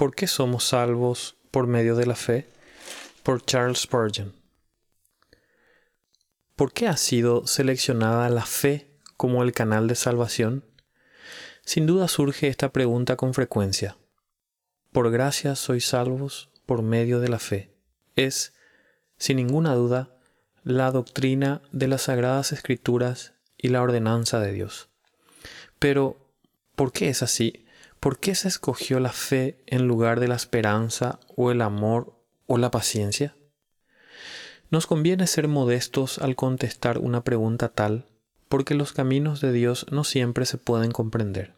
¿Por qué somos salvos por medio de la fe? Por Charles Spurgeon. ¿Por qué ha sido seleccionada la fe como el canal de salvación? Sin duda surge esta pregunta con frecuencia. Por gracia sois salvos por medio de la fe. Es, sin ninguna duda, la doctrina de las sagradas escrituras y la ordenanza de Dios. Pero, ¿por qué es así? ¿Por qué se escogió la fe en lugar de la esperanza o el amor o la paciencia? Nos conviene ser modestos al contestar una pregunta tal, porque los caminos de Dios no siempre se pueden comprender,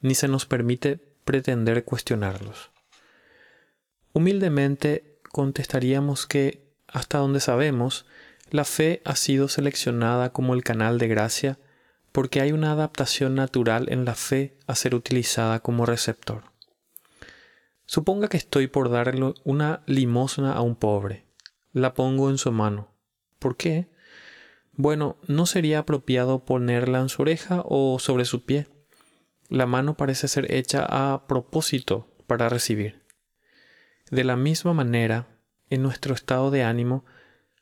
ni se nos permite pretender cuestionarlos. Humildemente contestaríamos que, hasta donde sabemos, la fe ha sido seleccionada como el canal de gracia porque hay una adaptación natural en la fe a ser utilizada como receptor. Suponga que estoy por darle una limosna a un pobre. La pongo en su mano. ¿Por qué? Bueno, ¿no sería apropiado ponerla en su oreja o sobre su pie? La mano parece ser hecha a propósito para recibir. De la misma manera, en nuestro estado de ánimo,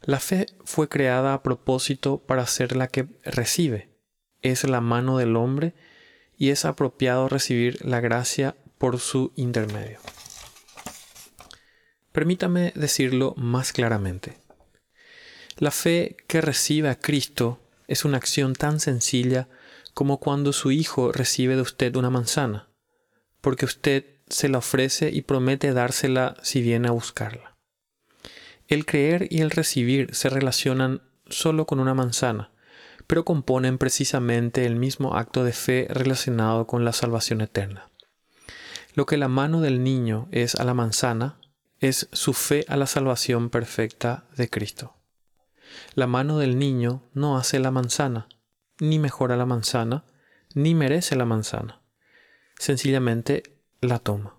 la fe fue creada a propósito para ser la que recibe es la mano del hombre y es apropiado recibir la gracia por su intermedio. Permítame decirlo más claramente. La fe que recibe a Cristo es una acción tan sencilla como cuando su hijo recibe de usted una manzana, porque usted se la ofrece y promete dársela si viene a buscarla. El creer y el recibir se relacionan solo con una manzana, pero componen precisamente el mismo acto de fe relacionado con la salvación eterna. Lo que la mano del niño es a la manzana, es su fe a la salvación perfecta de Cristo. La mano del niño no hace la manzana, ni mejora la manzana, ni merece la manzana. Sencillamente la toma.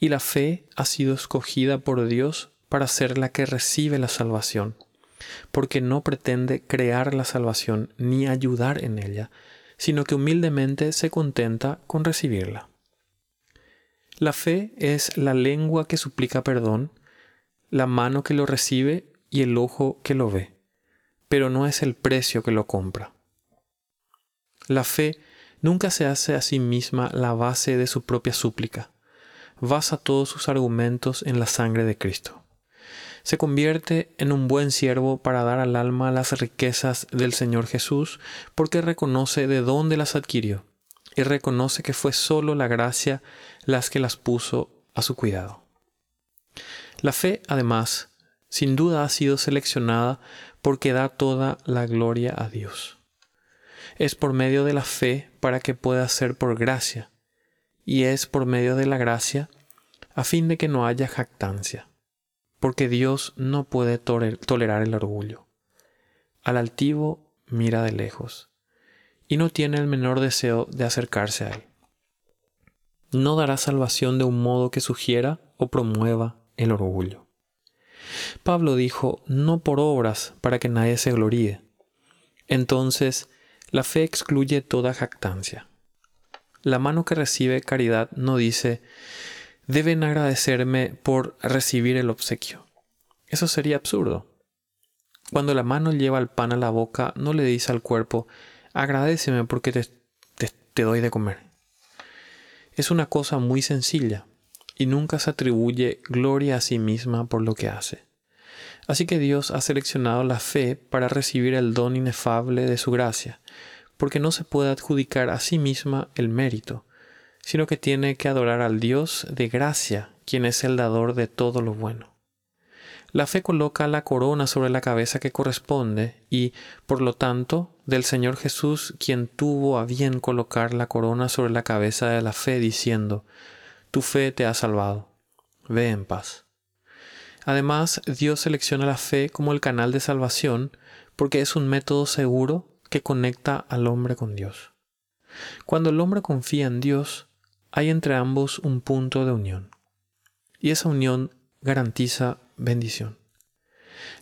Y la fe ha sido escogida por Dios para ser la que recibe la salvación porque no pretende crear la salvación ni ayudar en ella, sino que humildemente se contenta con recibirla. La fe es la lengua que suplica perdón, la mano que lo recibe y el ojo que lo ve, pero no es el precio que lo compra. La fe nunca se hace a sí misma la base de su propia súplica, basa todos sus argumentos en la sangre de Cristo se convierte en un buen siervo para dar al alma las riquezas del Señor Jesús, porque reconoce de dónde las adquirió y reconoce que fue sólo la gracia las que las puso a su cuidado. La fe, además, sin duda ha sido seleccionada porque da toda la gloria a Dios. Es por medio de la fe para que pueda ser por gracia, y es por medio de la gracia a fin de que no haya jactancia porque Dios no puede tolerar el orgullo. Al altivo mira de lejos, y no tiene el menor deseo de acercarse a él. No dará salvación de un modo que sugiera o promueva el orgullo. Pablo dijo, no por obras para que nadie se gloríe. Entonces, la fe excluye toda jactancia. La mano que recibe caridad no dice, deben agradecerme por recibir el obsequio. Eso sería absurdo. Cuando la mano lleva el pan a la boca, no le dice al cuerpo, agradeceme porque te, doy de comer. Es una cosa muy sencilla y nunca se atribuye gloria a sí misma por lo que hace. Así que Dios ha seleccionado la fe para recibir el don inefable de su gracia, porque no se puede adjudicar a sí misma el mérito, sino que tiene que adorar al Dios de gracia, quien es el dador de todo lo bueno. La fe coloca la corona sobre la cabeza que corresponde y, por lo tanto, del Señor Jesús, quien tuvo a bien colocar la corona sobre la cabeza de la fe, diciendo, Tu fe te ha salvado. Ve en paz. Además, Dios selecciona la fe como el canal de salvación porque es un método seguro que conecta al hombre con Dios. Cuando el hombre confía en Dios, hay entre ambos un punto de unión. Y esa unión garantiza bendición.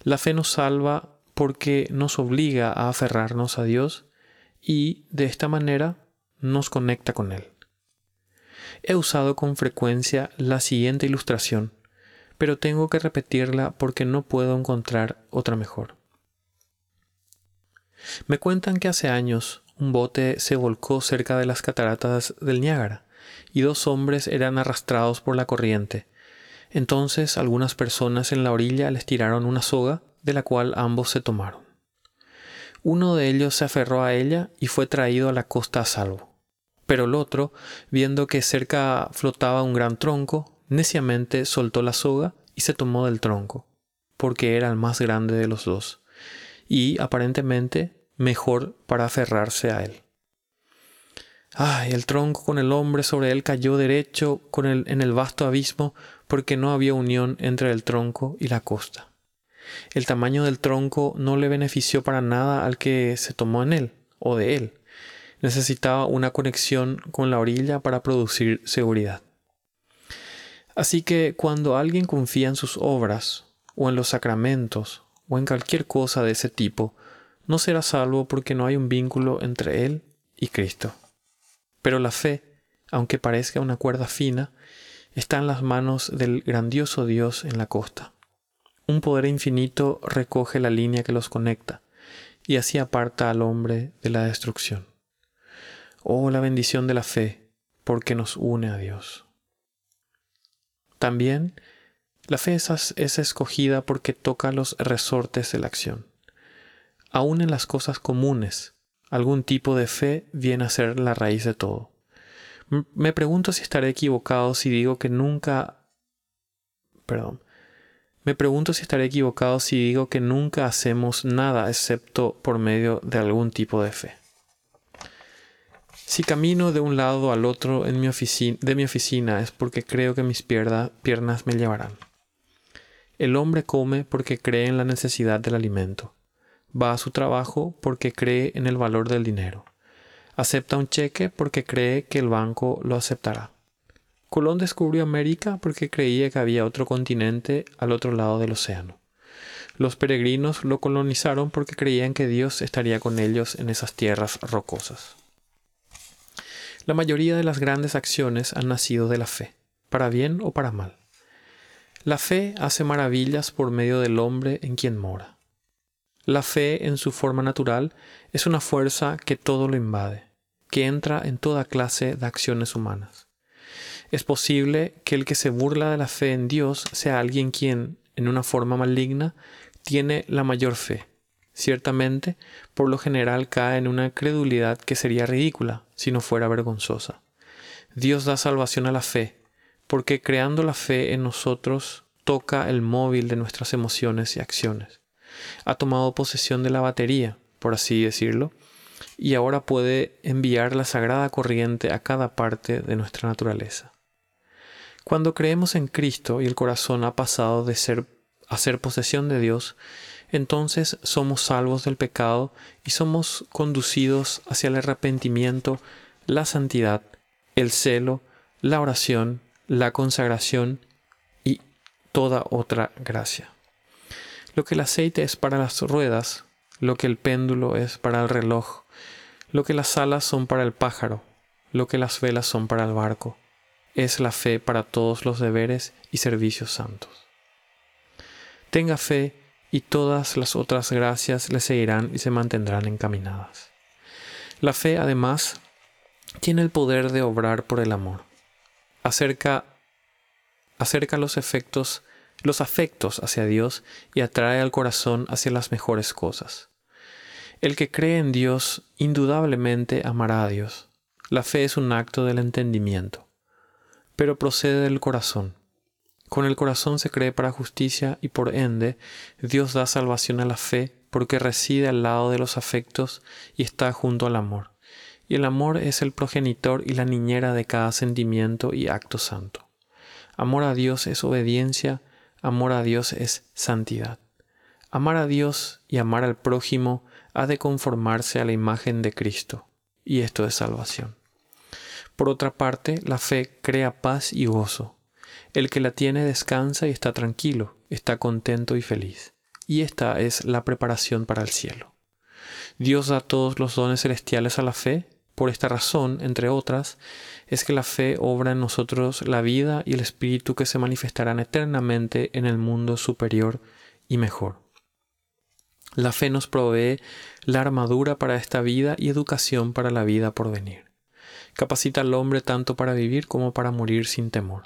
La fe nos salva porque nos obliga a aferrarnos a Dios y de esta manera nos conecta con Él. He usado con frecuencia la siguiente ilustración, pero tengo que repetirla porque no puedo encontrar otra mejor. Me cuentan que hace años un bote se volcó cerca de las cataratas del Niágara y dos hombres eran arrastrados por la corriente. Entonces algunas personas en la orilla les tiraron una soga de la cual ambos se tomaron. Uno de ellos se aferró a ella y fue traído a la costa a salvo. Pero el otro, viendo que cerca flotaba un gran tronco, neciamente soltó la soga y se tomó del tronco, porque era el más grande de los dos, y aparentemente mejor para aferrarse a él. Ay, el tronco con el hombre sobre él cayó derecho con en el vasto abismo porque no había unión entre el tronco y la costa. El tamaño del tronco no le benefició para nada al que se tomó en él o de él. Necesitaba una conexión con la orilla para producir seguridad. Así que cuando alguien confía en sus obras, o en los sacramentos, o en cualquier cosa de ese tipo, no será salvo porque no hay un vínculo entre él y Cristo. Pero la fe, aunque parezca una cuerda fina, está en las manos del grandioso Dios en la costa. Un poder infinito recoge la línea que los conecta y así aparta al hombre de la destrucción. Oh, la bendición de la fe, porque nos une a Dios. También, la fe es, es escogida porque toca los resortes de la acción. Aún en las cosas comunes, algún tipo de fe viene a ser la raíz de todo. Me pregunto si estaré equivocado si digo que nunca... Perdón. Me pregunto si estaré equivocado si digo que nunca hacemos nada excepto por medio de algún tipo de fe. Si camino de un lado al otro en mi de mi oficina es porque creo que mis piernas me llevarán. El hombre come porque cree en la necesidad del alimento. Va a su trabajo porque cree en el valor del dinero. Acepta un cheque porque cree que el banco lo aceptará. Colón descubrió América porque creía que había otro continente al otro lado del océano. Los peregrinos lo colonizaron porque creían que Dios estaría con ellos en esas tierras rocosas. La mayoría de las grandes acciones han nacido de la fe, para bien o para mal. La fe hace maravillas por medio del hombre en quien mora. La fe en su forma natural es una fuerza que todo lo invade, que entra en toda clase de acciones humanas. Es posible que el que se burla de la fe en Dios sea alguien quien, en una forma maligna, tiene la mayor fe. Ciertamente, por lo general cae en una credulidad que sería ridícula si no fuera vergonzosa. Dios da salvación a la fe, porque creando la fe en nosotros toca el móvil de nuestras emociones y acciones ha tomado posesión de la batería, por así decirlo, y ahora puede enviar la sagrada corriente a cada parte de nuestra naturaleza. Cuando creemos en Cristo y el corazón ha pasado de ser a ser posesión de Dios, entonces somos salvos del pecado y somos conducidos hacia el arrepentimiento, la santidad, el celo, la oración, la consagración y toda otra gracia. Lo que el aceite es para las ruedas, lo que el péndulo es para el reloj, lo que las alas son para el pájaro, lo que las velas son para el barco, es la fe para todos los deberes y servicios santos. Tenga fe y todas las otras gracias le seguirán y se mantendrán encaminadas. La fe, además, tiene el poder de obrar por el amor. Acerca, acerca los efectos los afectos hacia Dios y atrae al corazón hacia las mejores cosas. El que cree en Dios indudablemente amará a Dios. La fe es un acto del entendimiento, pero procede del corazón. Con el corazón se cree para justicia y por ende Dios da salvación a la fe porque reside al lado de los afectos y está junto al amor. Y el amor es el progenitor y la niñera de cada sentimiento y acto santo. Amor a Dios es obediencia Amor a Dios es santidad. Amar a Dios y amar al prójimo ha de conformarse a la imagen de Cristo, y esto es salvación. Por otra parte, la fe crea paz y gozo. El que la tiene descansa y está tranquilo, está contento y feliz. Y esta es la preparación para el cielo. Dios da todos los dones celestiales a la fe por esta razón, entre otras, es que la fe obra en nosotros la vida y el espíritu que se manifestarán eternamente en el mundo superior y mejor. La fe nos provee la armadura para esta vida y educación para la vida por venir. Capacita al hombre tanto para vivir como para morir sin temor.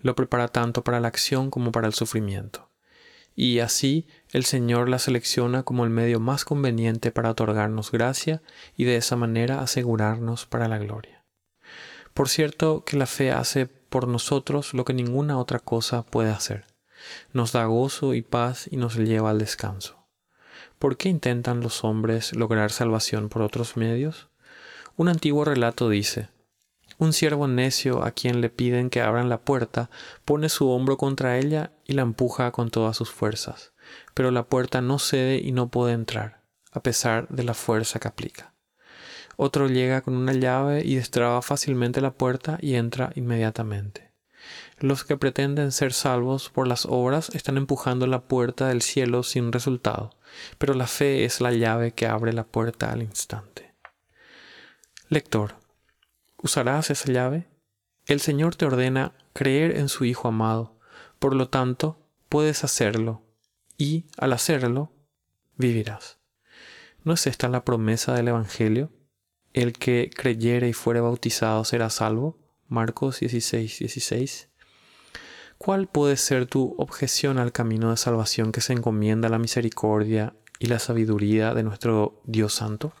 Lo prepara tanto para la acción como para el sufrimiento. Y así el Señor la selecciona como el medio más conveniente para otorgarnos gracia y de esa manera asegurarnos para la gloria. Por cierto que la fe hace por nosotros lo que ninguna otra cosa puede hacer. Nos da gozo y paz y nos lleva al descanso. ¿Por qué intentan los hombres lograr salvación por otros medios? Un antiguo relato dice, un siervo necio a quien le piden que abran la puerta pone su hombro contra ella y la empuja con todas sus fuerzas, pero la puerta no cede y no puede entrar, a pesar de la fuerza que aplica. Otro llega con una llave y destraba fácilmente la puerta y entra inmediatamente. Los que pretenden ser salvos por las obras están empujando la puerta del cielo sin resultado, pero la fe es la llave que abre la puerta al instante. Lector, ¿usarás esa llave? El Señor te ordena creer en su Hijo amado, por lo tanto, puedes hacerlo, y al hacerlo, vivirás. ¿No es esta la promesa del Evangelio? El que creyere y fuere bautizado será salvo. Marcos 16, 16. ¿Cuál puede ser tu objeción al camino de salvación que se encomienda a la misericordia y la sabiduría de nuestro Dios Santo?